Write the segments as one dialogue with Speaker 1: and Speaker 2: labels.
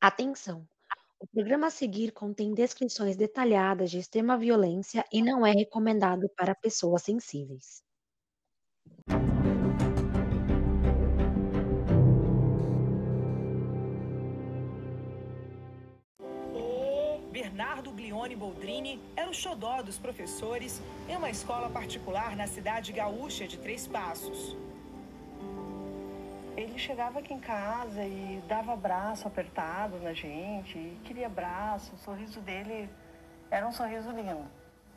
Speaker 1: Atenção! O programa a seguir contém descrições detalhadas de extrema violência e não é recomendado para pessoas sensíveis.
Speaker 2: Bernardo Glione Boldrini era o xodó dos professores em uma escola particular na cidade gaúcha de Três Passos.
Speaker 3: Ele chegava aqui em casa e dava abraço apertado na gente, e queria abraço, o sorriso dele era um sorriso lindo.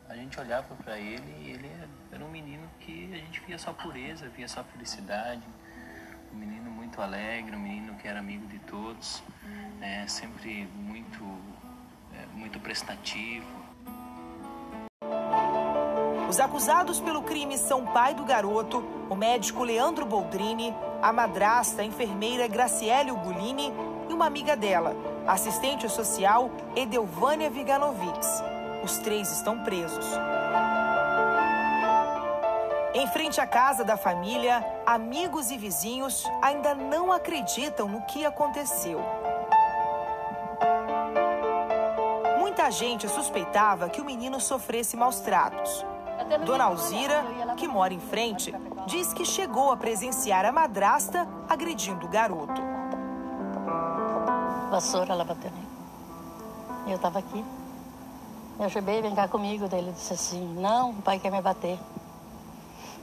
Speaker 4: A gente olhava para ele e ele era um menino que a gente via só pureza, via só felicidade, um menino muito alegre, um menino que era amigo de todos, né? sempre muito, é, muito prestativo.
Speaker 2: Os acusados pelo crime são o pai do garoto, o médico Leandro Boldrini, a madrasta, a enfermeira Graciele Ugolini e uma amiga dela, assistente social Edelvânia Viganovics. Os três estão presos. Em frente à casa da família, amigos e vizinhos ainda não acreditam no que aconteceu. Muita gente suspeitava que o menino sofresse maus tratos. Dona Alzira, que mora em frente, diz que chegou a presenciar a madrasta agredindo o garoto.
Speaker 5: Vassoura ela bateu nele. Eu estava aqui. Eu chamei, vem cá comigo. Daí ele disse assim: Não, o pai quer me bater.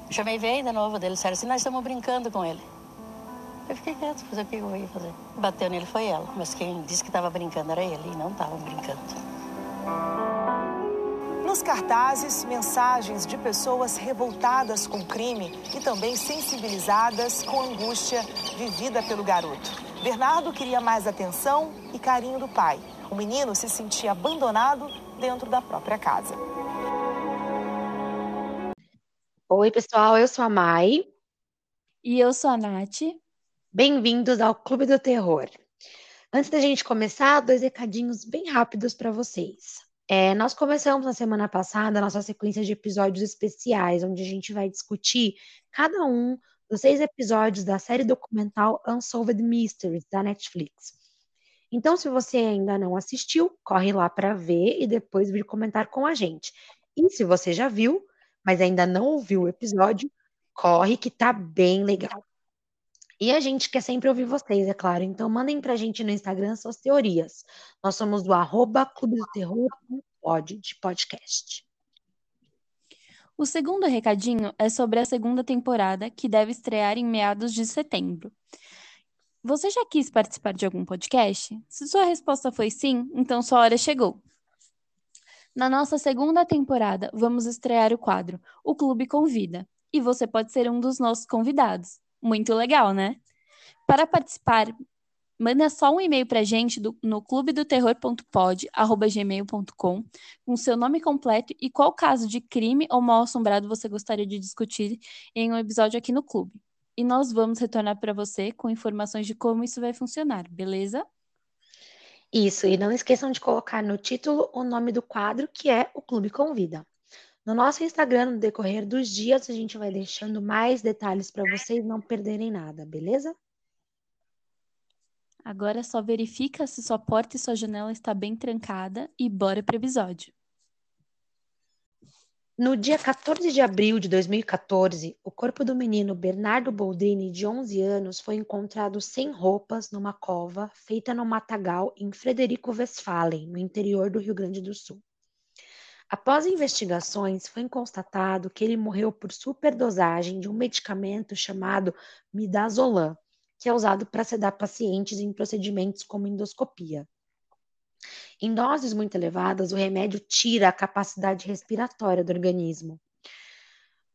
Speaker 5: Eu chamei, vem de novo. Dele disseram assim: Nós estamos brincando com ele. Eu fiquei quieto, fazer o que eu ia fazer. Bateu nele foi ela, mas quem disse que estava brincando era ele e não estavam brincando.
Speaker 2: Nos cartazes, mensagens de pessoas revoltadas com o crime e também sensibilizadas com a angústia vivida pelo garoto. Bernardo queria mais atenção e carinho do pai. O menino se sentia abandonado dentro da própria casa.
Speaker 1: Oi, pessoal, eu sou a Mai.
Speaker 6: E eu sou a Nath.
Speaker 1: Bem-vindos ao Clube do Terror. Antes da gente começar, dois recadinhos bem rápidos para vocês. É, nós começamos na semana passada a nossa sequência de episódios especiais, onde a gente vai discutir cada um dos seis episódios da série documental Unsolved Mysteries da Netflix. Então, se você ainda não assistiu, corre lá para ver e depois vir comentar com a gente. E se você já viu, mas ainda não ouviu o episódio, corre que tá bem legal. E a gente quer sempre ouvir vocês, é claro. Então mandem pra gente no Instagram suas teorias. Nós somos do arroba Clube do Terror de podcast.
Speaker 6: O segundo recadinho é sobre a segunda temporada, que deve estrear em meados de setembro. Você já quis participar de algum podcast? Se sua resposta foi sim, então sua hora chegou. Na nossa segunda temporada, vamos estrear o quadro O Clube Convida, e você pode ser um dos nossos convidados. Muito legal, né? Para participar, manda só um e-mail para a gente do, no clubedoterror.pod@gmail.com com seu nome completo e qual caso de crime ou mal assombrado você gostaria de discutir em um episódio aqui no clube. E nós vamos retornar para você com informações de como isso vai funcionar, beleza?
Speaker 1: Isso, e não esqueçam de colocar no título o nome do quadro, que é o Clube Convida. No nosso Instagram, no decorrer dos dias, a gente vai deixando mais detalhes para vocês não perderem nada, beleza?
Speaker 6: Agora só verifica se sua porta e sua janela está bem trancada e bora para o episódio.
Speaker 1: No dia 14 de abril de 2014, o corpo do menino Bernardo Boldrini, de 11 anos, foi encontrado sem roupas numa cova feita no matagal em Frederico Westphalen, no interior do Rio Grande do Sul. Após investigações, foi constatado que ele morreu por superdosagem de um medicamento chamado midazolam, que é usado para sedar pacientes em procedimentos como endoscopia. Em doses muito elevadas, o remédio tira a capacidade respiratória do organismo.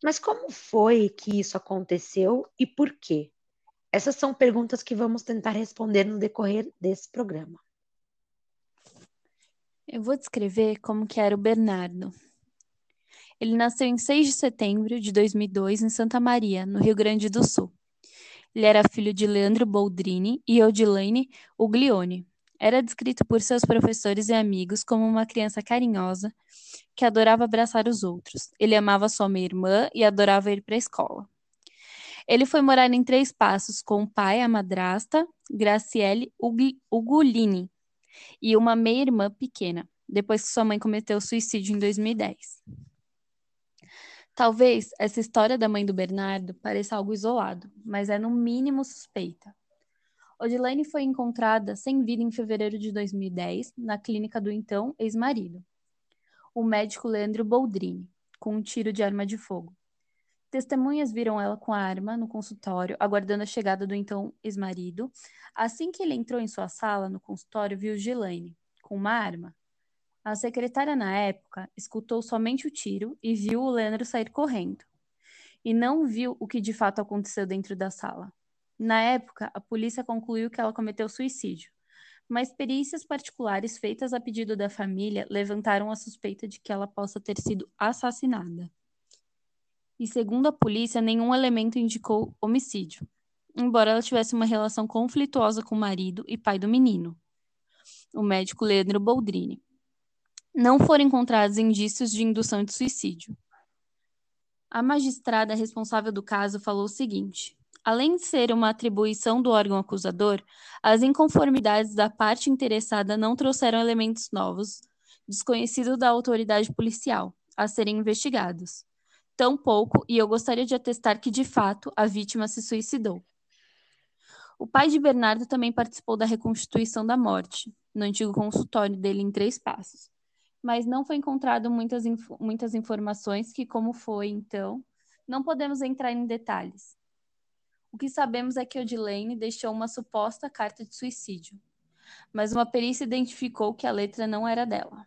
Speaker 1: Mas como foi que isso aconteceu e por quê? Essas são perguntas que vamos tentar responder no decorrer desse programa.
Speaker 6: Eu vou descrever como que era o Bernardo. Ele nasceu em 6 de setembro de 2002 em Santa Maria, no Rio Grande do Sul. Ele era filho de Leandro Boldrini e Odilane Uglione. Era descrito por seus professores e amigos como uma criança carinhosa que adorava abraçar os outros. Ele amava sua irmã e adorava ir para a escola. Ele foi morar em Três Passos com o pai, a madrasta, Graciele Ugolini, e uma meia-irmã pequena, depois que sua mãe cometeu suicídio em 2010. Talvez essa história da mãe do Bernardo pareça algo isolado, mas é no mínimo suspeita. Odilene foi encontrada sem vida em fevereiro de 2010 na clínica do então ex-marido, o médico Leandro Boldrini, com um tiro de arma de fogo. Testemunhas viram ela com a arma no consultório, aguardando a chegada do então ex-marido. Assim que ele entrou em sua sala no consultório, viu Gilaine com uma arma. A secretária, na época, escutou somente o tiro e viu o Leandro sair correndo. E não viu o que de fato aconteceu dentro da sala. Na época, a polícia concluiu que ela cometeu suicídio, mas perícias particulares feitas a pedido da família levantaram a suspeita de que ela possa ter sido assassinada. E segundo a polícia, nenhum elemento indicou homicídio, embora ela tivesse uma relação conflituosa com o marido e pai do menino, o médico Leandro Boldrini. Não foram encontrados indícios de indução de suicídio. A magistrada responsável do caso falou o seguinte: além de ser uma atribuição do órgão acusador, as inconformidades da parte interessada não trouxeram elementos novos, desconhecidos da autoridade policial, a serem investigados. Tampouco, e eu gostaria de atestar que, de fato, a vítima se suicidou. O pai de Bernardo também participou da reconstituição da morte, no antigo consultório dele em Três Passos, mas não foi encontrado muitas, inf muitas informações que, como foi então, não podemos entrar em detalhes. O que sabemos é que Odilene deixou uma suposta carta de suicídio, mas uma perícia identificou que a letra não era dela.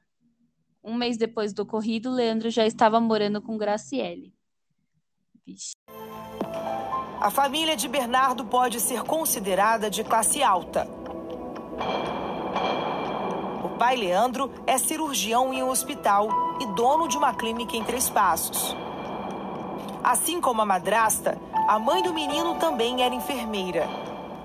Speaker 6: Um mês depois do ocorrido, Leandro já estava morando com Graciele.
Speaker 2: Vixe. A família de Bernardo pode ser considerada de classe alta. O pai Leandro é cirurgião em um hospital e dono de uma clínica em Três Passos. Assim como a madrasta, a mãe do menino também era enfermeira.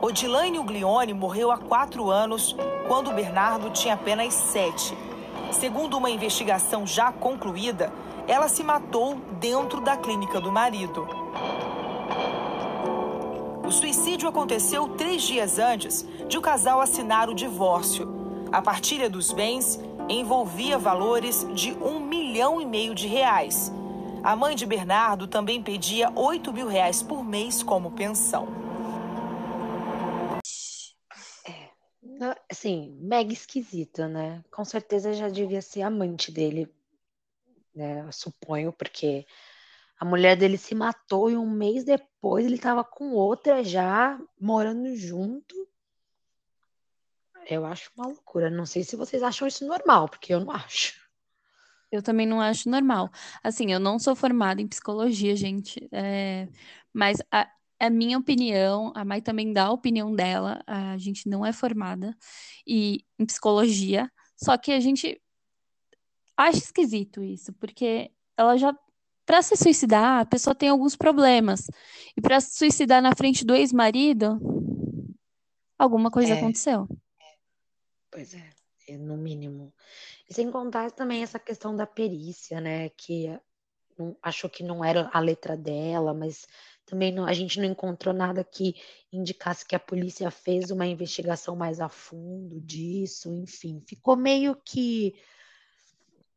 Speaker 2: Odilane Uglione morreu há quatro anos, quando Bernardo tinha apenas sete. Segundo uma investigação já concluída, ela se matou dentro da clínica do marido. O suicídio aconteceu três dias antes de o casal assinar o divórcio. A partilha dos bens envolvia valores de um milhão e meio de reais a mãe de Bernardo também pedia 8 mil reais por mês como pensão.
Speaker 1: Assim, mega esquisito, né? Com certeza já devia ser amante dele, né? Eu suponho, porque a mulher dele se matou e um mês depois ele estava com outra já morando junto. Eu acho uma loucura. Não sei se vocês acham isso normal, porque eu não acho.
Speaker 6: Eu também não acho normal. Assim, eu não sou formada em psicologia, gente, é, mas a, a minha opinião, a Mai também dá a opinião dela, a gente não é formada e, em psicologia, só que a gente acha esquisito isso, porque ela já. Para se suicidar, a pessoa tem alguns problemas. E para se suicidar na frente do ex-marido, alguma coisa
Speaker 1: É,
Speaker 6: aconteceu.
Speaker 1: pois é, é, no mínimo. E sem contar também essa questão da perícia, né? Que não- achou que não era a letra dela, mas também não- a gente não encontrou nada que indicasse que a polícia fez uma investigação mais a fundo disso, enfim, ficou meio que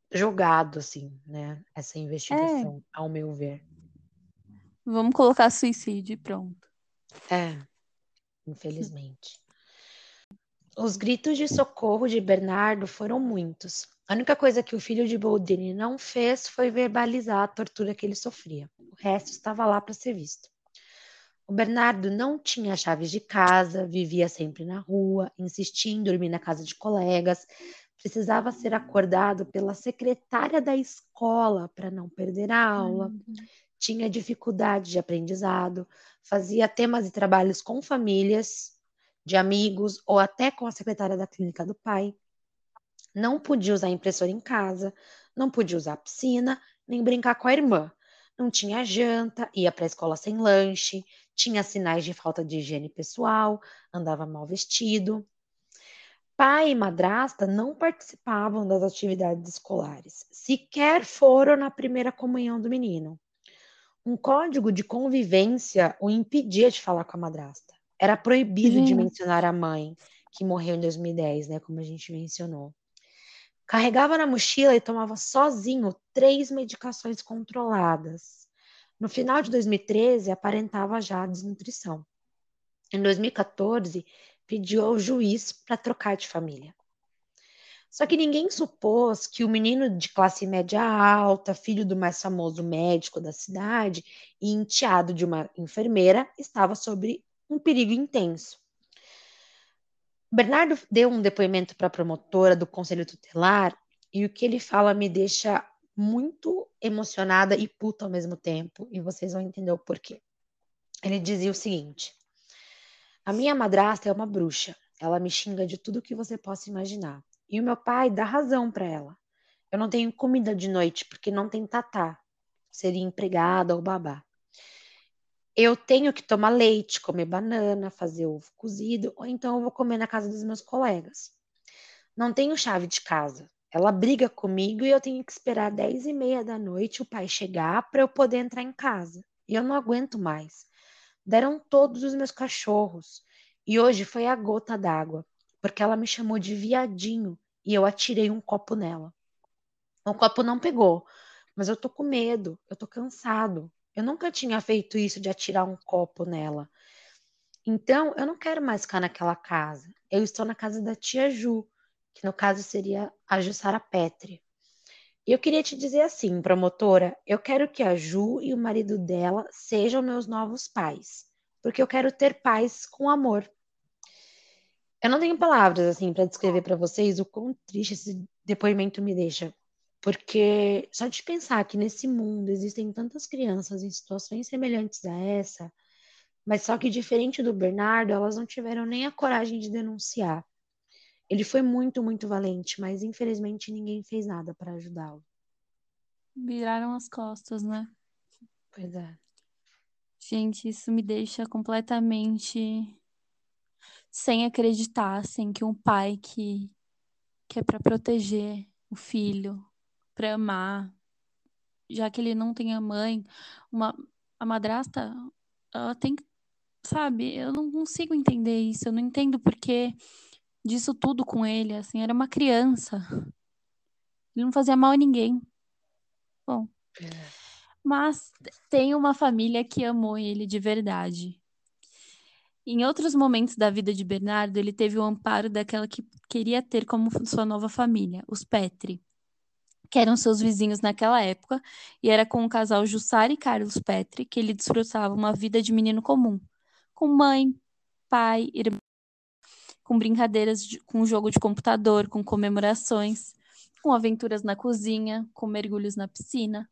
Speaker 1: jogado, assim, né? Essa
Speaker 6: É,
Speaker 1: investigação, ao meu ver.
Speaker 6: vamos colocar suicídio e pronto.
Speaker 1: É, infelizmente. Os gritos de socorro de Bernardo foram muitos. A única coisa que o filho de Boldrini não fez foi verbalizar a tortura que ele sofria. O resto estava lá para ser visto. O Bernardo não tinha chaves de casa, vivia sempre na rua, insistia em dormir na casa de colegas, precisava ser acordado pela secretária da escola para não perder a aula, tinha dificuldade de aprendizado, fazia temas e trabalhos com famílias, de amigos ou até com a secretária da clínica do pai. Não podia usar impressora em casa, não podia usar piscina, nem brincar com a irmã. Não tinha janta, ia para a escola sem lanche, tinha sinais de falta de higiene pessoal, andava mal vestido. Pai e madrasta não participavam das atividades escolares, sequer foram na primeira comunhão do menino. Um código de convivência o impedia de falar com a madrasta. Era proibido de mencionar a mãe, que morreu em 2010, né, como a gente mencionou. Carregava na mochila e tomava sozinho três medicações controladas. No final de 2013, aparentava já desnutrição. Em 2014, pediu ao juiz para trocar de família. Só que ninguém supôs que o menino de classe média alta, filho do mais famoso médico da cidade e enteado de uma enfermeira, estava sob um perigo intenso. Bernardo deu um depoimento para a promotora do Conselho Tutelar e o que ele fala me deixa muito emocionada e puta ao mesmo tempo, e vocês vão entender o porquê. Ele dizia o seguinte: A minha madrasta é uma bruxa. Ela me xinga de tudo que você possa imaginar. E o meu pai dá razão para ela. Eu não tenho comida de noite porque não tem tatá. Seria empregada ou babá. Eu tenho que tomar leite, comer banana, fazer ovo cozido, ou então eu vou comer na casa dos meus colegas. Não tenho chave de casa. Ela briga comigo e eu tenho que esperar dez e meia da noite o pai chegar para eu poder entrar em casa. E eu não aguento mais. Deram todos os meus cachorros. E hoje foi a gota d'água porque ela me chamou de viadinho e eu atirei um copo nela. O copo não pegou, mas eu tô com medo, eu tô cansado. Eu nunca tinha feito isso de atirar um copo nela. Então, eu não quero mais ficar naquela casa. Eu estou na casa da tia Ju, que no caso seria a Jussara Petri. E eu queria te dizer assim, promotora, eu quero que a Ju e o marido dela sejam meus novos pais, porque eu quero ter paz com amor. Eu não tenho palavras assim para descrever para vocês o quão triste esse depoimento me deixa, porque só de pensar que nesse mundo existem tantas crianças em situações semelhantes a essa, mas só que diferente do Bernardo, elas não tiveram nem a coragem de denunciar. Ele foi muito, muito valente, mas infelizmente ninguém fez nada para ajudá-lo.
Speaker 6: Viraram as costas, né?
Speaker 1: Pois é.
Speaker 6: Gente, isso me deixa completamente sem acreditar, assim, que um pai que, que é para proteger o filho, para amar, já que ele não tem a mãe, uma, a madrasta, ela tem que, sabe, eu não consigo entender isso, eu não entendo porque disso tudo com ele, assim, era uma criança. Ele não fazia mal a ninguém. Bom. É. Mas tem uma família que amou ele de verdade. Em outros momentos da vida de Bernardo, ele teve o amparo daquela que queria ter como sua nova família, os Petri, que eram seus vizinhos naquela época, e era com o casal Jussara e Carlos Petri que ele desfrutava uma vida de menino comum, com mãe, pai, irmão, com brincadeiras, de, com jogo de computador, com comemorações, com aventuras na cozinha, com mergulhos na piscina,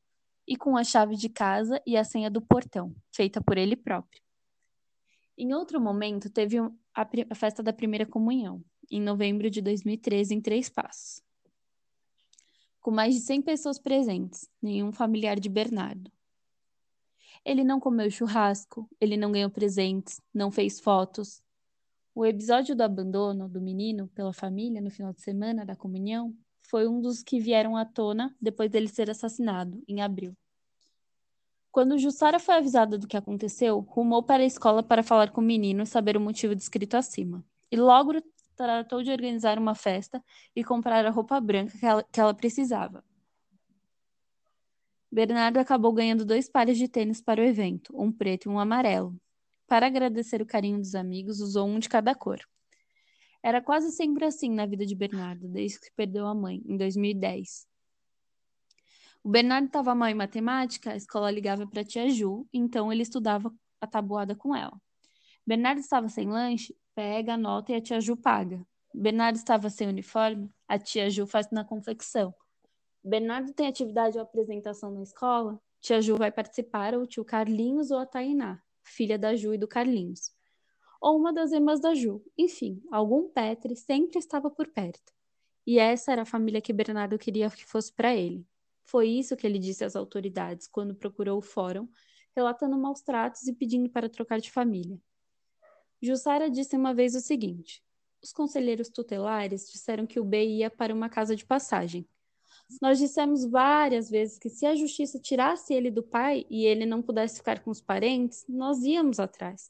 Speaker 6: e com a chave de casa e a senha do portão, feita por ele próprio. Em outro momento, teve a, a festa da primeira comunhão, em novembro de 2013, em Três Passos. Com mais de 100 pessoas presentes, nenhum familiar de Bernardo. Ele não comeu churrasco, ele não ganhou presentes, não fez fotos. O episódio do abandono do menino pela família no final de semana da comunhão foi um dos que vieram à tona depois dele ser assassinado, em abril. Quando Jussara foi avisada do que aconteceu, rumou para a escola para falar com o menino e saber o motivo descrito acima. E logo tratou de organizar uma festa e comprar a roupa branca que ela, que ela precisava. Bernardo acabou ganhando dois pares de tênis para o evento, um preto e um amarelo. Para agradecer o carinho dos amigos, usou um de cada cor. Era quase sempre assim na vida de Bernardo, desde que perdeu a mãe, em 2010. O Bernardo estava mal em matemática, a escola ligava para a tia Ju, então ele estudava a tabuada com ela. Bernardo estava sem lanche, pega a nota e a tia Ju paga. Bernardo estava sem uniforme, a tia Ju faz na confecção. Bernardo tem atividade ou apresentação na escola, tia Ju vai participar, ou o tio Carlinhos ou a Tainá, filha da Ju e do Carlinhos. Ou uma das irmãs da Ju. Enfim, algum Petri sempre estava por perto. E essa era a família que Bernardo queria que fosse para ele. Foi isso que ele disse às autoridades quando procurou o fórum, relatando maus tratos e pedindo para trocar de família. Jussara disse uma vez o seguinte: os conselheiros tutelares disseram que o B ia para uma casa de passagem. Nós dissemos várias vezes que se a justiça tirasse ele do pai e ele não pudesse ficar com os parentes, nós íamos atrás.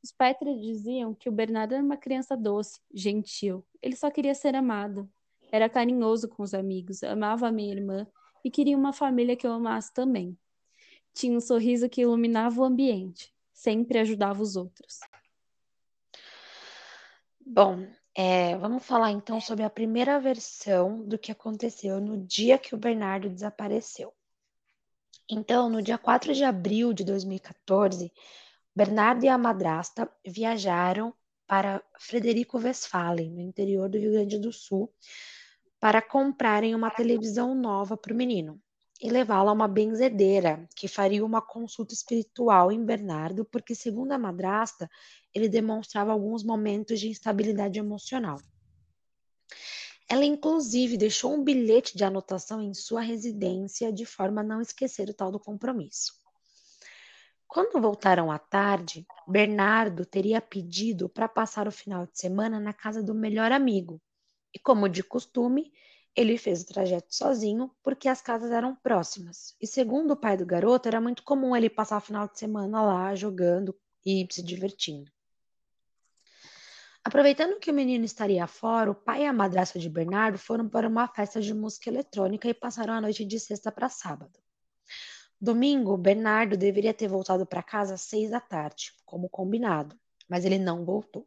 Speaker 6: Os Petra diziam que o Bernardo era uma criança doce, gentil. Ele só queria ser amado. Era carinhoso com os amigos, amava a minha irmã e queria uma família que eu amasse também. Tinha um sorriso que iluminava o ambiente, sempre ajudava os outros.
Speaker 1: Bom, é, vamos falar então sobre a primeira versão do que aconteceu no dia que o Bernardo desapareceu. Então, no dia 4 de abril de 2014, Bernardo e a madrasta viajaram para Frederico Westphalen, no interior do Rio Grande do Sul, para comprarem uma televisão nova para o menino e levá-lo a uma benzedeira, que faria uma consulta espiritual em Bernardo, porque, segundo a madrasta, ele demonstrava alguns momentos de instabilidade emocional. Ela, inclusive, deixou um bilhete de anotação em sua residência, de forma a não esquecer o tal do compromisso. Quando voltaram à tarde, Bernardo teria pedido para passar o final de semana na casa do melhor amigo, e, como de costume, ele fez o trajeto sozinho porque as casas eram próximas. E segundo o pai do garoto, era muito comum ele passar o final de semana lá jogando e se divertindo. Aproveitando que o menino estaria fora, o pai e a madrasta de Bernardo foram para uma festa de música eletrônica e passaram a noite de sexta para sábado. Domingo, Bernardo deveria ter voltado para casa às seis da tarde, como combinado, mas ele não voltou.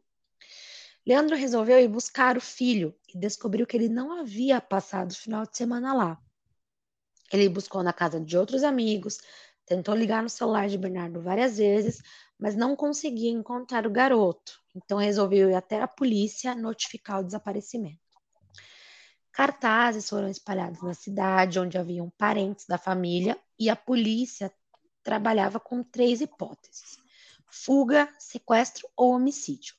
Speaker 1: Leandro resolveu ir buscar o filho e descobriu que ele não havia passado o final de semana lá. Ele buscou na casa de outros amigos, tentou ligar no celular de Bernardo várias vezes, mas não conseguia encontrar o garoto. Então resolveu ir até a polícia notificar o desaparecimento. Cartazes foram espalhados na cidade, onde haviam parentes da família, e a polícia trabalhava com três hipóteses: fuga, sequestro ou homicídio.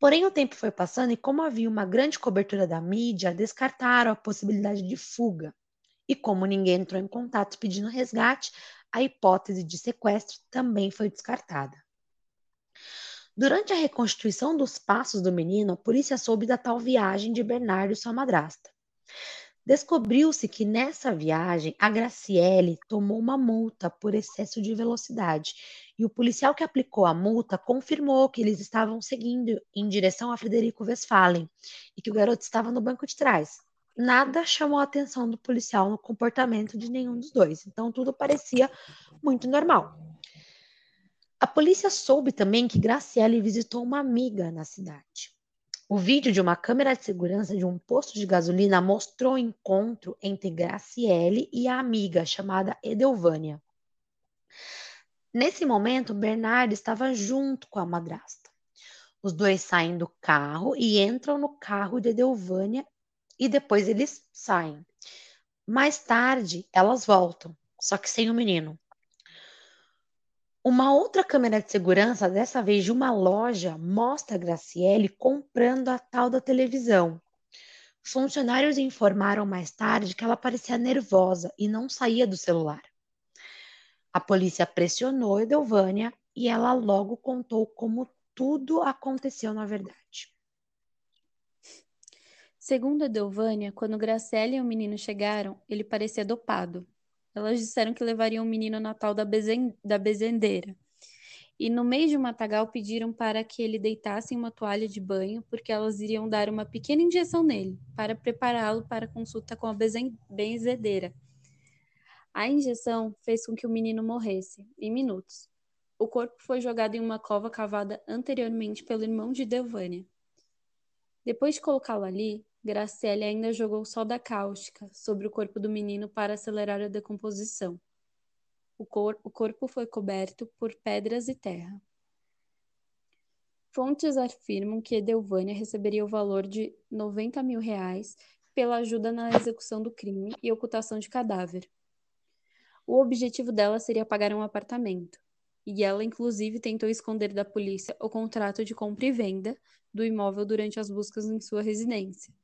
Speaker 1: Porém, o tempo foi passando e, como havia uma grande cobertura da mídia, descartaram a possibilidade de fuga. E como ninguém entrou em contato pedindo resgate, a hipótese de sequestro também foi descartada. Durante a reconstituição dos passos do menino, a polícia soube da tal viagem de Bernardo e sua madrasta. Descobriu-se que nessa viagem a Graciele tomou uma multa por excesso de velocidade e o policial que aplicou a multa confirmou que eles estavam seguindo em direção a Frederico Westphalen e que o garoto estava no banco de trás. Nada chamou a atenção do policial no comportamento de nenhum dos dois, então tudo parecia muito normal. A polícia soube também que Graciele visitou uma amiga na cidade. O vídeo de uma câmera de segurança de um posto de gasolina mostrou o encontro entre Graciele e a amiga chamada Edelvânia. Nesse momento, Bernardo estava junto com a madrasta. Os dois saem do carro e entram no carro de Edelvânia e depois eles saem. Mais tarde, elas voltam, só que sem o menino. Uma outra câmera de segurança, dessa vez de uma loja, mostra a Graciele comprando a tal da televisão. Funcionários informaram mais tarde que ela parecia nervosa e não saía do celular. A polícia pressionou Edelvânia e ela logo contou como tudo aconteceu na verdade.
Speaker 6: Segundo Edelvânia, quando Graciele e o menino chegaram, ele parecia dopado. Elas disseram que levariam o menino na tal da, bezen da bezendeira. E no meio de um matagal pediram para que ele deitasse em uma toalha de banho, porque elas iriam dar uma pequena injeção nele, para prepará-lo para consulta com a benzedeira. A injeção fez com que o menino morresse, em minutos. O corpo foi jogado em uma cova cavada anteriormente pelo irmão de Delvânia. Depois de colocá-lo ali, Graciele ainda jogou soda cáustica sobre o corpo do menino para acelerar a decomposição. O, cor o corpo foi coberto por pedras e terra. Fontes afirmam que Edelvânia receberia o valor de 90 mil reais pela ajuda na execução do crime e ocultação de cadáver. O objetivo dela seria pagar um apartamento, e ela inclusive tentou esconder da polícia o contrato de compra e venda do imóvel durante as buscas em sua residência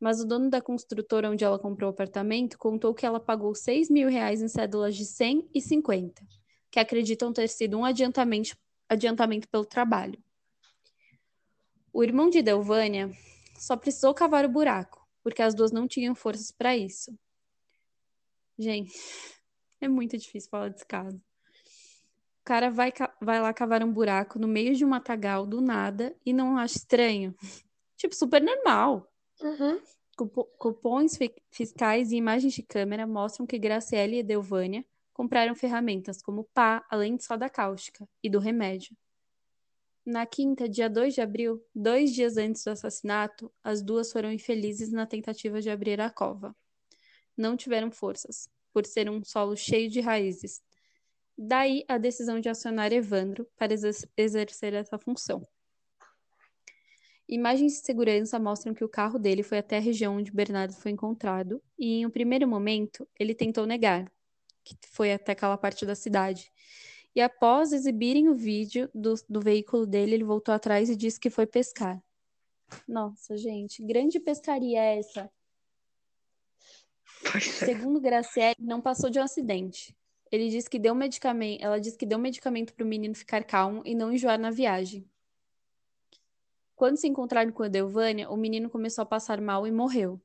Speaker 6: mas o dono da construtora onde ela comprou o apartamento contou que ela pagou 6 mil reais em cédulas de 100 e 50, que acreditam ter sido um adiantamento, adiantamento pelo trabalho. O irmão de Delvânia só precisou cavar o buraco, porque as duas não tinham forças para isso. Gente, é muito difícil falar desse caso. cara vai, vai lá cavar um buraco no meio de um matagal do nada e não acha estranho. tipo, super normal.
Speaker 1: Uhum.
Speaker 6: Cupons fiscais e imagens de câmera mostram que Graciele e Edelvânia compraram ferramentas como pá, além de soda cáustica e do remédio. Na quinta, dia 2 de abril, dois dias antes do assassinato, as duas foram infelizes na tentativa de abrir a cova. Não tiveram forças, por ser um solo cheio de raízes. Daí a decisão de acionar Evandro para exercer essa função. Imagens de segurança mostram que o carro dele foi até a região onde Bernardo foi encontrado e, em um primeiro momento, ele tentou negar que foi até aquela parte da cidade. E após exibirem o vídeo do, do veículo dele, ele voltou atrás e disse que foi pescar. Nossa, gente, grande pescaria é essa.
Speaker 1: É.
Speaker 6: Segundo Graciele, não passou de um acidente. Ele disse que deu medicamento, ela disse que deu medicamento para o menino ficar calmo e não enjoar na viagem. Quando se encontraram com a Delvânia, o menino começou a passar mal e morreu.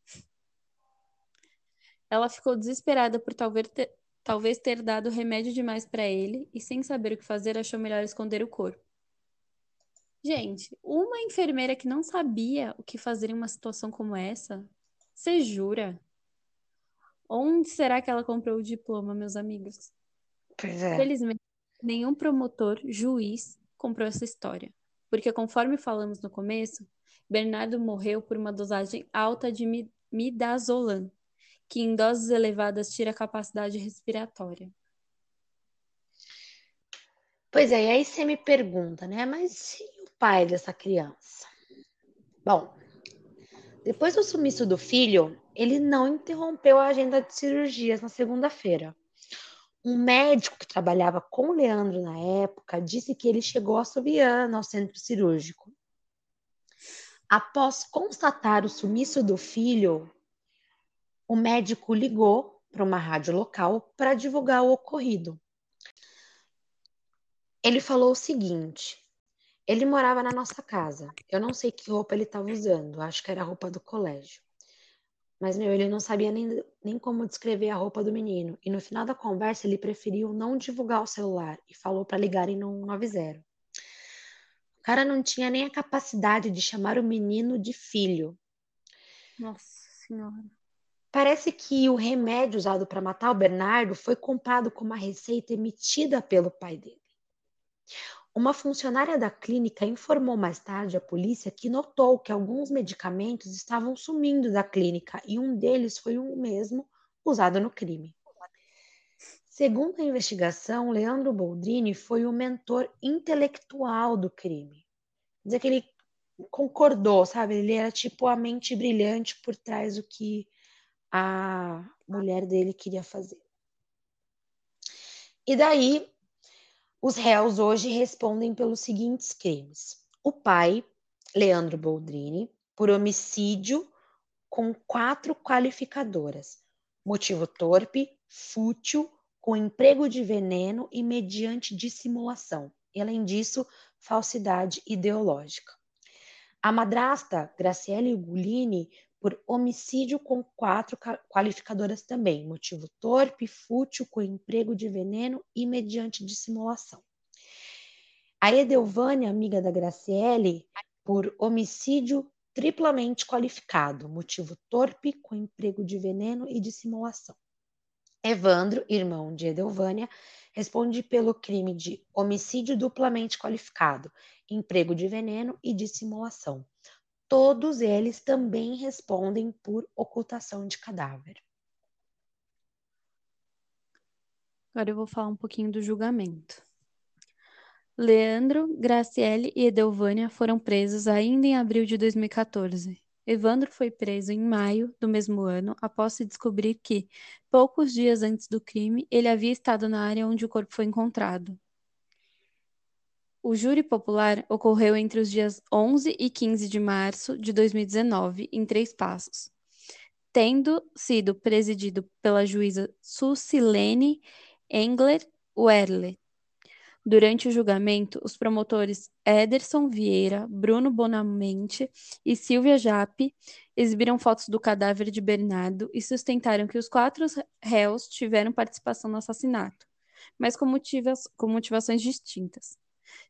Speaker 6: Ela ficou desesperada por talvez ter, talvez ter dado remédio demais para ele e, sem saber o que fazer, achou melhor esconder o corpo. Gente, uma enfermeira que não sabia o que fazer em uma situação como essa? Você jura? Onde será que ela comprou o diploma, meus amigos?
Speaker 1: Pois é.
Speaker 6: Felizmente, nenhum promotor, juiz, comprou essa história porque conforme falamos no começo, Bernardo morreu por uma dosagem alta de midazolam, que em doses elevadas tira a capacidade respiratória.
Speaker 1: Pois é, e aí você me pergunta, né? Mas e o pai dessa criança? Bom, depois do sumiço do filho, ele não interrompeu a agenda de cirurgias na segunda-feira. Um médico que trabalhava com o Leandro na época disse que ele chegou a Soviana ao centro cirúrgico. Após constatar o sumiço do filho, o médico ligou para uma rádio local para divulgar o ocorrido. Ele falou o seguinte: ele morava na nossa casa. Eu não sei que roupa ele estava usando, acho que era a roupa do colégio. Mas, meu, ele não sabia nem, nem como descrever a roupa do menino. E no final da conversa, ele preferiu não divulgar o celular e falou para ligarem no 190. O cara não tinha nem a capacidade de chamar o menino de filho.
Speaker 6: Nossa Senhora.
Speaker 1: Parece que o remédio usado para matar o Bernardo foi comprado com uma receita emitida pelo pai dele. Uma funcionária da clínica informou mais tarde à polícia que notou que alguns medicamentos estavam sumindo da clínica e um deles foi o mesmo usado no crime. Segundo a investigação, Leandro Boldrini foi o mentor intelectual do crime. Quer dizer que ele concordou, sabe? Ele era tipo a mente brilhante por trás do que a mulher dele queria fazer. E daí os réus hoje respondem pelos seguintes crimes: o pai, Leandro Boldrini, por homicídio com quatro qualificadoras: motivo torpe, fútil, com emprego de veneno e mediante dissimulação. E, além disso, falsidade ideológica. A madrasta, Graciele Gulini, por homicídio com quatro qualificadoras também, motivo torpe, fútil, com emprego de veneno e mediante dissimulação. A Edelvânia, amiga da Graciele, por homicídio triplamente qualificado, motivo torpe, com emprego de veneno e dissimulação. Evandro, irmão de Edelvânia, responde pelo crime de homicídio duplamente qualificado, emprego de veneno e dissimulação todos eles também respondem por ocultação de cadáver.
Speaker 6: Agora eu vou falar um pouquinho do julgamento. Leandro, Graciele e Edelvânia foram presos ainda em abril de 2014. Evandro foi preso em maio do mesmo ano, após se descobrir que, poucos dias antes do crime, ele havia estado na área onde o corpo foi encontrado. O júri popular ocorreu entre os dias 11 e 15 de março de 2019, em Três Passos, tendo sido presidido pela juíza Sucilene Engler Werle. Durante o julgamento, os promotores Ederson Vieira, Bruno Bonamente e Silvia Jape exibiram fotos do cadáver de Bernardo e sustentaram que os quatro réus tiveram participação no assassinato mas com, motivas, com motivações distintas.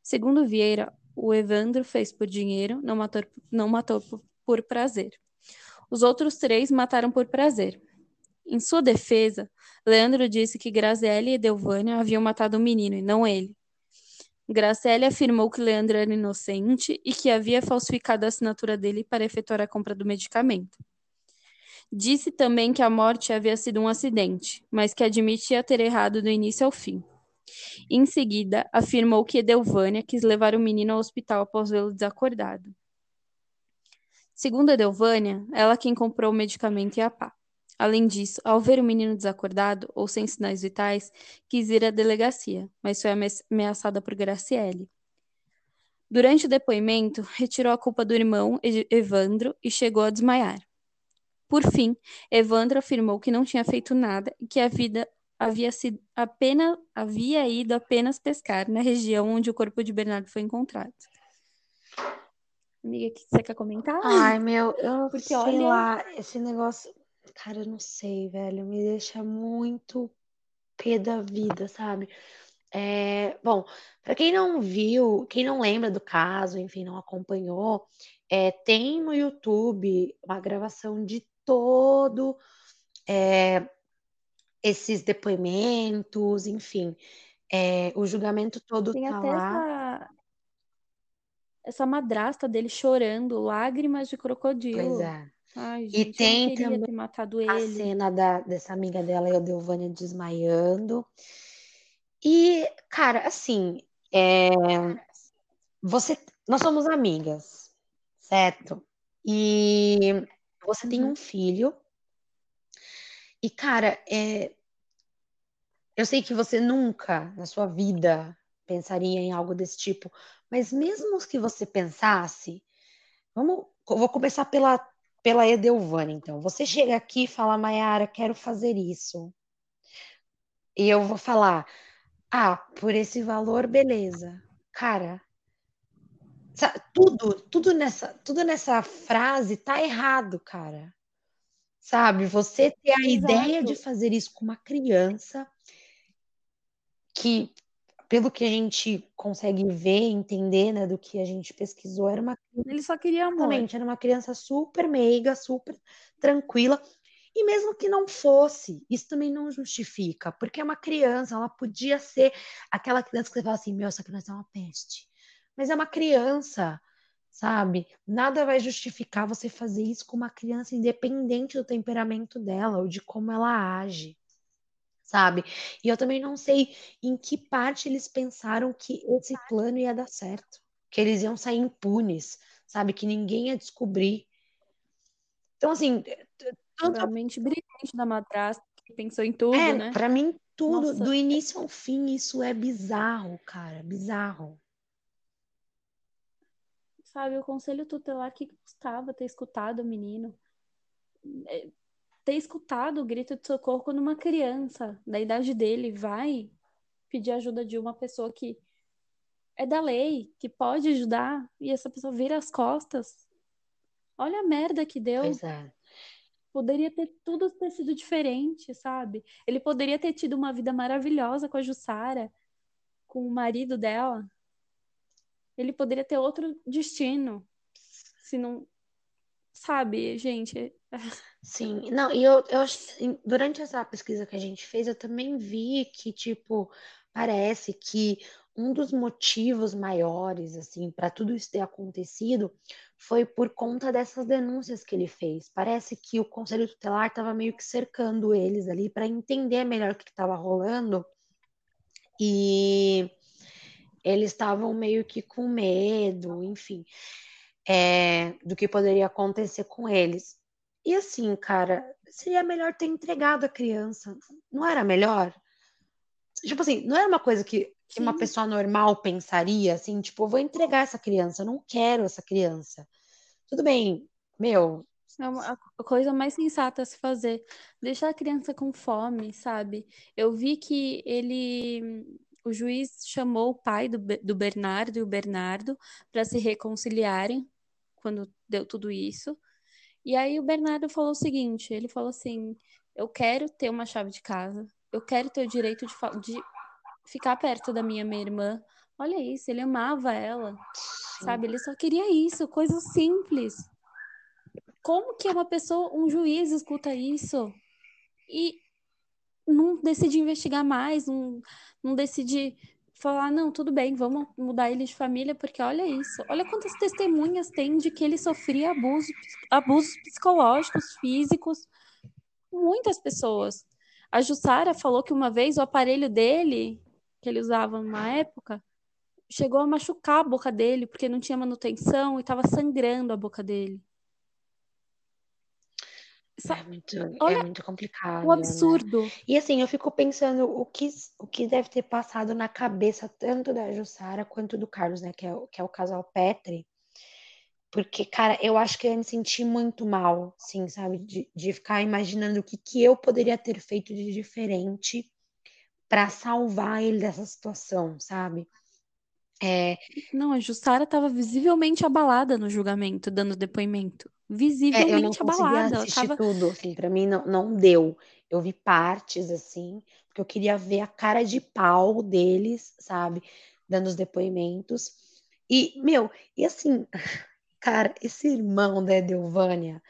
Speaker 6: Segundo Vieira, o Evandro fez por dinheiro, não matou, não matou por, prazer. Os outros três mataram por prazer. Em sua defesa, Leandro disse que Graziele e Delvânia haviam matado o menino e não ele. Graciele afirmou que Leandro era inocente e que havia falsificado a assinatura dele para efetuar a compra do medicamento. Disse também que a morte havia sido um acidente, mas que admitia ter errado do início ao fim. Em seguida, afirmou que Edelvânia quis levar o menino ao hospital após vê-lo desacordado. Segundo Edelvânia, ela quem comprou o medicamento e a pá. Além disso, ao ver o menino desacordado ou sem sinais vitais, quis ir à delegacia, mas foi ameaçada por Graciele. Durante o depoimento, retirou a culpa do irmão Evandro e chegou a desmaiar. Por fim, Evandro afirmou que não tinha feito nada e que a vida havia sido apenas havia ido apenas pescar na região onde o corpo de Bernardo foi encontrado. Amiga, que você quer comentar?
Speaker 1: Ai, meu, eu Porque, sei olha... lá, esse negócio Cara, eu não sei, velho. Me deixa muito pé da vida, sabe? É, bom, para quem não viu, quem não lembra do caso, enfim, não acompanhou, é, tem no YouTube uma gravação de todo é, esses depoimentos, enfim, é, o julgamento todo
Speaker 6: tem
Speaker 1: tá
Speaker 6: até
Speaker 1: lá.
Speaker 6: Essa, essa madrasta dele chorando, lágrimas de crocodilo.
Speaker 1: Pois é.
Speaker 6: Ai,
Speaker 1: E
Speaker 6: gente, não
Speaker 1: tem também a
Speaker 6: ele.
Speaker 1: cena da, dessa amiga dela, a Delvânia, desmaiando. E, cara, assim, é, você, nós somos amigas, certo? E você tem
Speaker 6: Uhum.
Speaker 1: um filho. E, cara, é, eu sei que você nunca na sua vida pensaria em algo desse tipo, mas mesmo que você pensasse, vamos, eu vou começar pela, pela Edelvânia, então. Você chega aqui e fala, Mayara, quero fazer isso. E eu vou falar, ah, por esse valor, beleza. Cara, tudo, tudo nessa, tudo nessa frase tá errado, cara. Sabe? Você ter a ideia de
Speaker 6: Exato.
Speaker 1: fazer isso com uma criança que, pelo que a gente consegue ver, entender, né, do que a gente pesquisou, era uma
Speaker 6: Ele só queria amor.
Speaker 1: Exatamente, era uma criança super meiga, super tranquila. E mesmo que não fosse, isso também não justifica, porque é uma criança, ela podia ser aquela criança que você fala assim: meu, essa criança é uma peste. Mas é uma criança, sabe? Nada vai justificar você fazer isso com uma criança, independente do temperamento dela ou de como ela age, sabe? E eu também não sei em que parte eles pensaram que esse plano ia dar certo, que eles iam sair impunes, sabe? Que ninguém ia descobrir. Então, assim, tanto
Speaker 6: A mente brilhante da madrasta que pensou em tudo,
Speaker 1: é,
Speaker 6: né?
Speaker 1: pra mim, tudo,
Speaker 6: Nossa.
Speaker 1: do início ao fim, isso é bizarro, cara, bizarro.
Speaker 6: Sabe, o conselho tutelar que custava ter escutado o menino. É, Ter escutado o grito de socorro quando uma criança da idade dele vai pedir ajuda de uma pessoa que é da lei, que pode ajudar, e essa pessoa vira as costas. Olha a merda que deu.
Speaker 1: Pois é.
Speaker 6: Poderia ter tudo ter sido diferente, sabe? Ele poderia ter tido uma vida maravilhosa com a Jussara, com o marido dela. Ele poderia ter outro destino. Se não. Sabe, gente?
Speaker 1: Sim, não, e eu, eu que durante essa pesquisa que a gente fez, eu também vi que, tipo, parece que um dos motivos maiores, assim, para tudo isso ter acontecido foi por conta dessas denúncias que ele fez. Parece que o Conselho Tutelar estava meio que cercando eles ali para entender melhor o que estava rolando e eles estavam meio que com medo, enfim, é, do que poderia acontecer com eles. E assim, cara, seria melhor ter entregado a criança. Não era melhor? Tipo assim, não era uma coisa que, que uma pessoa normal pensaria, assim, tipo, eu vou entregar essa criança, eu não quero essa criança. Tudo bem, meu,
Speaker 6: É uma- a coisa mais sensata a se fazer. Deixar a criança com fome, sabe? Eu vi que ele. O juiz chamou o pai do, do Bernardo e o Bernardo para se reconciliarem quando deu tudo isso. E aí o Bernardo falou o seguinte: ele falou assim, eu quero ter uma chave de casa, eu quero ter o direito de, de ficar perto da minha, minha irmã. Olha isso, ele amava ela, sabe? Ele só queria isso, coisa simples. Como que uma pessoa, um juiz escuta isso e não decide investigar mais, não, não decide falar, não, tudo bem, vamos mudar ele de família, porque olha isso, olha quantas testemunhas tem de que ele sofria abuso, abusos psicológicos, físicos, muitas pessoas. A Jussara falou que uma vez o aparelho dele, que ele usava numa época, chegou a machucar a boca dele, porque não tinha manutenção e estava sangrando a boca dele.
Speaker 1: É muito, é
Speaker 6: Olha
Speaker 1: muito complicado,
Speaker 6: o
Speaker 1: né?
Speaker 6: absurdo.
Speaker 1: E assim, eu fico pensando o que, o que deve ter passado na cabeça tanto da Jussara quanto do Carlos, né? Que é, o- que é o casal Petri. Porque, cara, eu acho que eu ia me sentir muito mal, assim, sabe? De, de ficar imaginando o que, que eu poderia ter feito de diferente para salvar ele dessa situação, sabe? É,
Speaker 6: Não, a Jussara estava visivelmente abalada no julgamento, dando depoimento.
Speaker 1: É, eu não
Speaker 6: Visivelmente abalada. Ela
Speaker 1: assistir
Speaker 6: tava.
Speaker 1: tudo, assim, pra mim não, não deu. Eu vi partes, assim, porque eu queria ver a cara de pau deles, sabe? Dando os depoimentos. E, meu, e assim, cara, esse irmão da Edelvânia,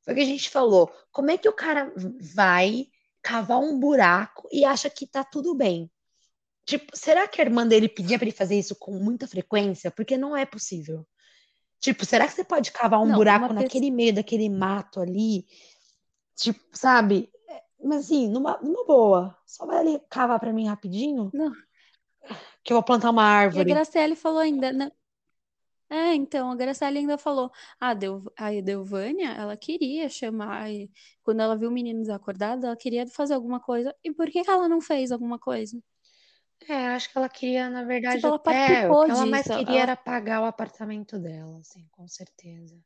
Speaker 1: foi o que a gente falou. Como é que o cara vai cavar um buraco e acha que tá tudo bem? Tipo, será que a irmã dele pedia pra ele fazer isso com muita frequência? Porque não é possível. Tipo, será que você pode cavar um
Speaker 6: Não,
Speaker 1: buraco
Speaker 6: pessoa.
Speaker 1: naquele meio daquele mato ali? Tipo, sabe? É, Mas assim, numa, numa boa. Só vai ali cavar pra mim rapidinho,
Speaker 6: Não.
Speaker 1: que eu vou plantar uma
Speaker 6: E a
Speaker 1: árvore.
Speaker 6: Graciele falou ainda, né? É, então, a Graciele ainda falou, a, Del, a Edelvânia, ela queria chamar, quando ela viu o menino desacordado, ela queria fazer alguma coisa. E por que ela não fez alguma coisa?
Speaker 1: É, acho que ela queria, na verdade,
Speaker 6: Tipo, ela
Speaker 1: até. O que ela mais
Speaker 6: disso.
Speaker 1: queria
Speaker 6: Ela,
Speaker 1: era pagar o apartamento dela, assim, com certeza.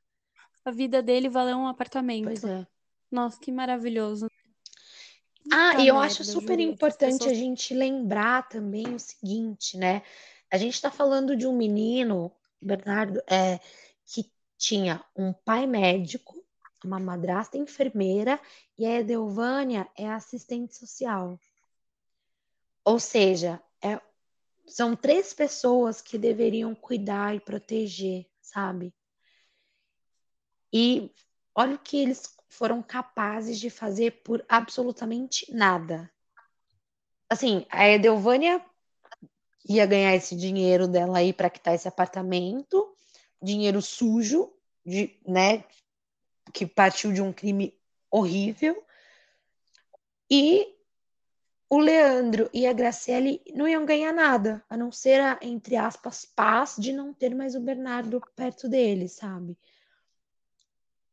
Speaker 6: a vida dele valeu um
Speaker 1: Pois
Speaker 6: apartamento.
Speaker 1: é.
Speaker 6: Nossa, que maravilhoso.
Speaker 1: Ah, e eu acho
Speaker 6: merda,
Speaker 1: super
Speaker 6: juro. Essas
Speaker 1: importante a
Speaker 6: pessoas.
Speaker 1: gente lembrar também o seguinte, né? A gente tá falando de um menino, Bernardo, é, que tinha um pai médico, uma madrasta enfermeira e a Edelvânia é assistente social. Ou seja, é- são três pessoas que deveriam cuidar e proteger, sabe? E olha o que eles foram capazes de fazer por absolutamente nada. Assim, a Edelvânia ia ganhar esse dinheiro dela aí para quitar esse apartamento, dinheiro sujo, de, né, que partiu de um crime horrível. E o Leandro e a Graciele não iam ganhar nada, a não ser a, entre aspas, paz de não ter mais o Bernardo perto deles, sabe?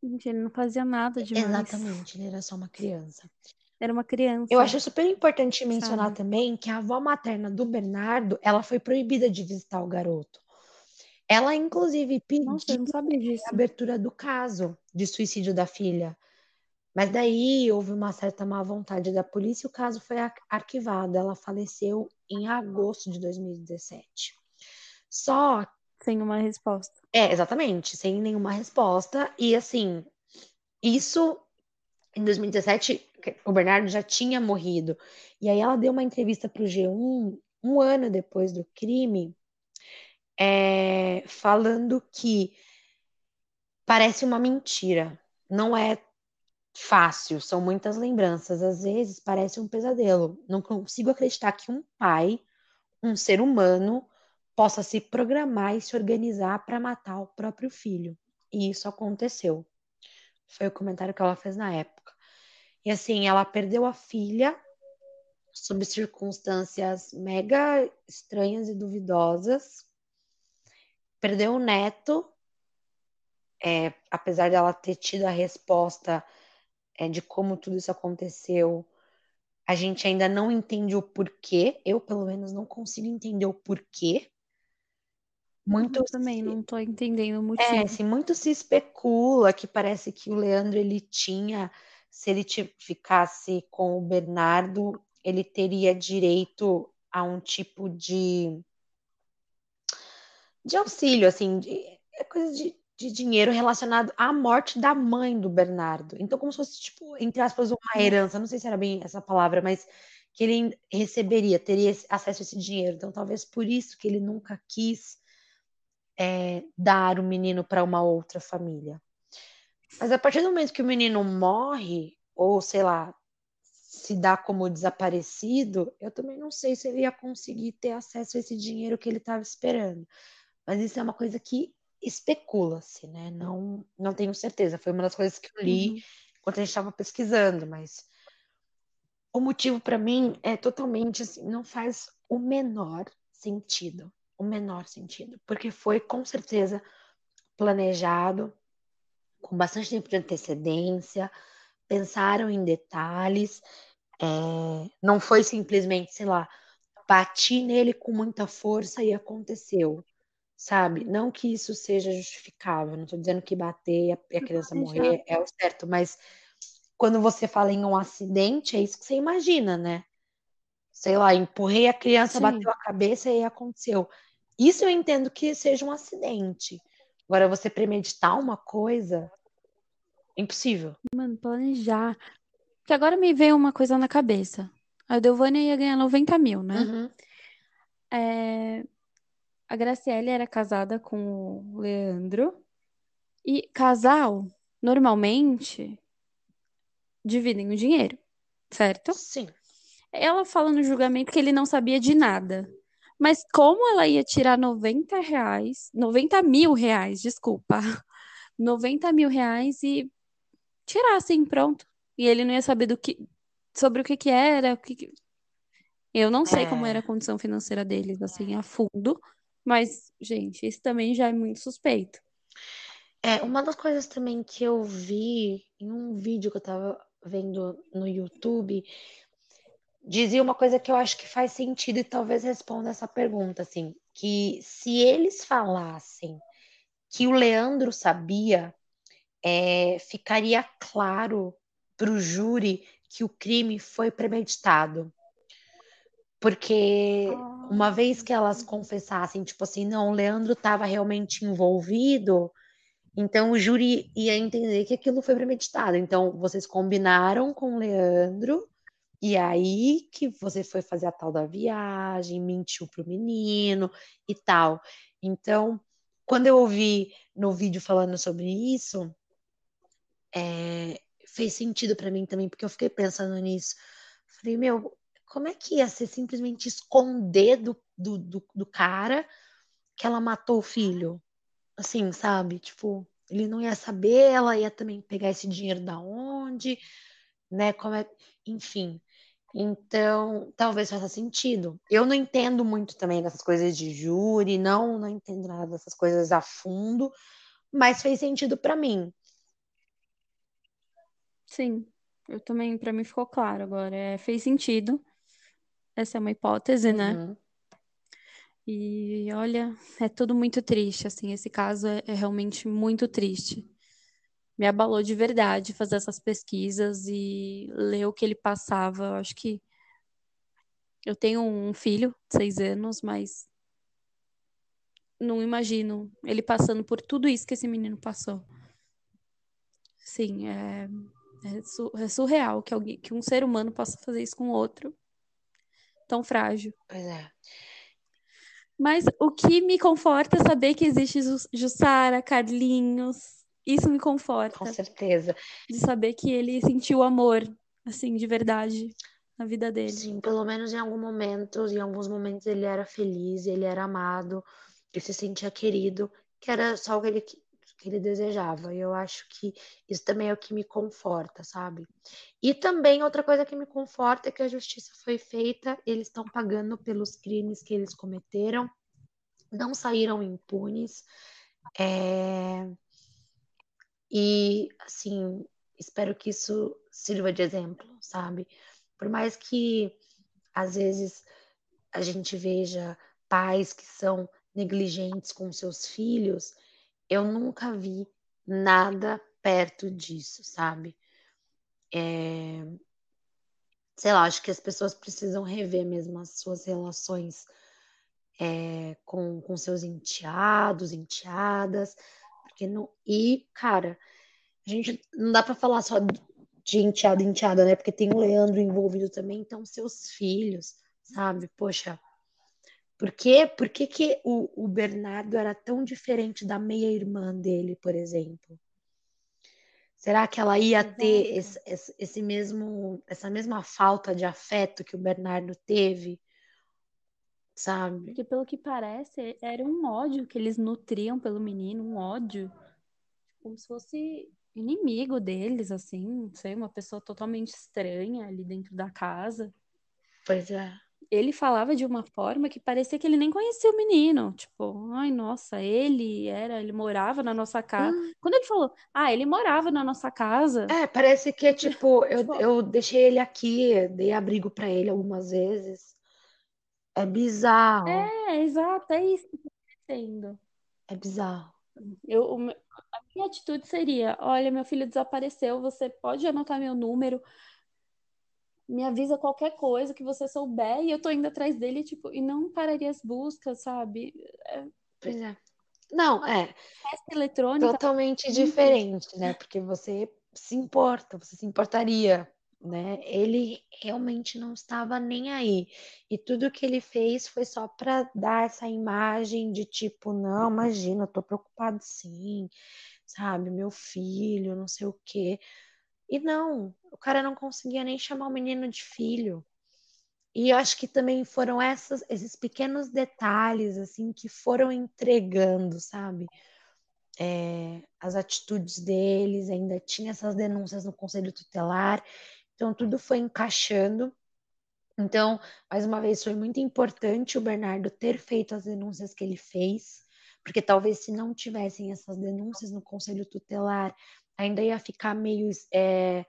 Speaker 6: Gente, ele não fazia nada demais.
Speaker 1: Exatamente, ele era só uma criança.
Speaker 6: Era uma criança,
Speaker 1: Eu acho super importante mencionar
Speaker 6: sabe?
Speaker 1: também que a avó materna do Bernardo, ela foi proibida de visitar o garoto. Ela, inclusive,
Speaker 6: Nossa,
Speaker 1: pediu
Speaker 6: disso.
Speaker 1: a abertura do caso de suicídio da filha. Mas daí houve uma certa má vontade da polícia e o caso foi ar- arquivado. Ela faleceu em agosto de 2017. Só
Speaker 6: Sem uma resposta.
Speaker 1: é, exatamente, sem nenhuma resposta. E assim, isso em 2017, que o Bernardo já tinha morrido. E aí ela deu uma entrevista para o G1 um ano depois do crime, é, falando que parece uma mentira. Não é fácil, são muitas lembranças. Às vezes parece um pesadelo. Não consigo acreditar que um pai, um ser humano, possa se programar e se organizar para matar o próprio filho. E isso aconteceu. Foi o comentário que ela fez na época. E assim, ela perdeu a filha sob circunstâncias mega estranhas e duvidosas. Perdeu o neto, é, apesar dela ter tido a resposta é, de como tudo isso aconteceu, a gente ainda não entende o porquê. Eu, pelo menos, não consigo entender o porquê. Muito
Speaker 6: Eu também não tô entendendo o
Speaker 1: é, assim, muito se especula que parece que o Leandro ele tinha, se ele ficasse com o Bernardo, ele teria direito a um tipo de, de auxílio, assim, de, é coisa de, de dinheiro relacionado à morte da mãe do Bernardo. Então, como se fosse, tipo, entre aspas, uma herança, não sei se era bem essa palavra, mas que ele receberia, teria acesso a esse dinheiro. Então, talvez por isso que ele nunca quis é, dar o menino para uma outra família. Mas a partir do momento que o menino morre, ou sei lá, se dá como desaparecido, eu também não sei se ele ia conseguir ter acesso a esse dinheiro que ele estava esperando. Mas isso é uma coisa que especula-se, né? Não, não tenho certeza. Foi uma das coisas que eu li uhum. enquanto a gente estava pesquisando, mas o motivo para mim é totalmente assim, não faz o menor sentido, o menor sentido, porque foi com certeza planejado com bastante tempo de antecedência, pensaram em detalhes, é, não foi simplesmente, sei lá, bati nele com muita força e aconteceu sabe? Não que isso seja justificável, não estou dizendo que bater e a criança morrer é o certo, mas quando você fala em um acidente, é isso que você imagina, né? Sei lá, empurrei a criança, Sim. bateu a cabeça e aconteceu. Isso eu entendo que seja um acidente. Agora, você premeditar uma coisa, impossível.
Speaker 6: Mano, planejar. Porque agora me veio uma coisa na cabeça. A Delvânia ia ganhar 90 mil, né? Uhum. É... A Graciele era casada com o Leandro. E casal, normalmente, dividem o dinheiro, certo?
Speaker 1: Sim.
Speaker 6: Ela fala no julgamento que ele não sabia de nada. Mas como ela ia tirar 90 reais, 90 mil reais, desculpa, 90 mil reais e tirar assim, pronto. E ele não ia saber do que, sobre o que que era, o que, que... Eu não sei é. como era a condição financeira deles, assim, a fundo. Mas, gente, isso também já é muito suspeito.
Speaker 1: É, uma das coisas também que eu vi em um vídeo que eu tava vendo no YouTube, dizia uma coisa que eu acho que faz sentido e talvez responda essa pergunta, assim, que se eles falassem que o Leandro sabia, é, ficaria claro para o júri que o crime foi premeditado. Porque uma vez que elas confessassem, tipo assim, não, o Leandro estava realmente envolvido, então o júri ia entender que aquilo foi premeditado. Então vocês combinaram com o Leandro, e aí que você foi fazer a tal da viagem, mentiu pro menino e tal. Então, quando eu ouvi no vídeo falando sobre isso, é, fez sentido para mim também, porque eu fiquei pensando nisso. Falei, meu, como é que ia ser simplesmente esconder do, do, do, do cara que ela matou o filho? Assim, sabe? Tipo, ele não ia saber, ela ia também pegar esse dinheiro da onde, né? Como é... Enfim. Então, talvez faça sentido. Eu não entendo muito também dessas coisas de júri, não, não entendo nada dessas coisas a fundo, mas fez sentido para mim.
Speaker 6: Sim, eu também, para mim ficou claro agora, é, fez sentido. Essa é uma hipótese, né?
Speaker 1: Uhum.
Speaker 6: E olha, é tudo muito triste, assim, esse caso é, é realmente muito triste. Me abalou de verdade fazer essas pesquisas e ler o que ele passava. Eu acho que eu tenho um filho de seis anos, mas não imagino ele passando por tudo isso que esse menino passou. Sim, é, é, é surreal que, alguém, que um ser humano possa fazer isso com outro tão frágil.
Speaker 1: Pois é.
Speaker 6: Mas o que me conforta é saber que existe Jussara, Carlinhos. Isso me conforta.
Speaker 1: Com certeza.
Speaker 6: De saber que ele sentiu amor, assim, de verdade, na vida dele.
Speaker 1: Sim, pelo menos em algum momento, em alguns momentos ele era feliz, ele era amado, ele se sentia querido, que era só o que ele que ele desejava. E eu acho que isso também é o que me conforta, sabe? E também outra coisa que me conforta é que a justiça foi feita, eles estão pagando pelos crimes que eles cometeram, não saíram impunes. É... E, assim, espero que isso sirva de exemplo, sabe? Por mais que às vezes a gente veja pais que são negligentes com seus filhos, eu nunca vi nada perto disso, sabe? É... Sei lá, acho que as pessoas precisam rever mesmo as suas relações é, com, com seus enteados, enteadas, porque não. E, cara, a gente não dá para falar só de enteado e enteada, né? Porque tem o Leandro envolvido também, então seus filhos, sabe? Poxa, por quê? Por que, que o, o Bernardo era tão diferente da meia-irmã dele, por exemplo? Será que ela ia ter esse, esse, esse, mesmo, essa mesma falta de afeto que o Bernardo teve? Sabe?
Speaker 6: Porque, pelo que parece, era um ódio que eles nutriam pelo menino, um ódio. Como se fosse inimigo deles, assim, não sei, uma pessoa totalmente estranha ali dentro da casa.
Speaker 1: Pois é
Speaker 6: ele falava de uma forma que parecia que ele nem conhecia o menino. Tipo, ai, nossa, ele era, ele morava na nossa casa. Hum. Quando ele falou, ah, ele morava na nossa casa.
Speaker 1: É, parece que, tipo, eu, tipo eu deixei ele aqui, dei abrigo para ele algumas vezes. É bizarro.
Speaker 6: É, exato, é isso que tá acontecendo.
Speaker 1: É bizarro.
Speaker 6: Eu, a minha atitude seria: olha, meu filho desapareceu, você pode anotar meu número me avisa qualquer coisa que você souber e eu tô indo atrás dele, tipo, e não pararia as buscas, sabe?
Speaker 1: É... Pois é. Não, é.
Speaker 6: Festa eletrônica.
Speaker 1: Totalmente diferente, né? Porque você se importa, você se importaria, né? Ele realmente não estava nem aí. E tudo que ele fez foi só para dar essa imagem de tipo, não, imagina, eu tô preocupado sim, sabe? Meu filho, não sei o quê. E não, o cara não conseguia nem chamar o menino de filho. E eu acho que também foram essas, esses pequenos detalhes assim que foram entregando, sabe? É, as atitudes deles, ainda tinha essas denúncias no conselho tutelar, então tudo foi encaixando. Então, mais uma vez, foi muito importante o Bernardo ter feito as denúncias que ele fez, porque talvez se não tivessem essas denúncias no conselho tutelar, ainda ia ficar meio, é,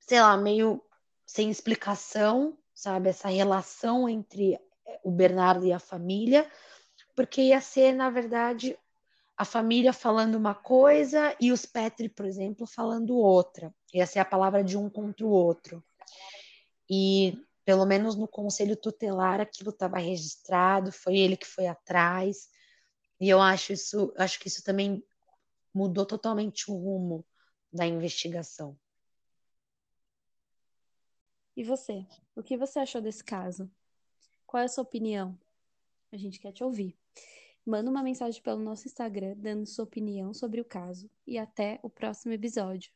Speaker 1: sei lá, meio sem explicação, sabe? Essa relação entre o Bernardo e a família, porque ia ser, na verdade, a família falando uma coisa e os Petri, por exemplo, falando outra. Ia ser a palavra de um contra o outro. E pelo menos no conselho tutelar aquilo estava registrado, foi ele que foi atrás. E eu acho isso, acho que isso também mudou totalmente o rumo da investigação.
Speaker 6: E você? O que você achou desse caso? Qual é a sua opinião? A gente quer te ouvir. Manda uma mensagem pelo nosso Instagram dando sua opinião sobre o caso e até o próximo episódio.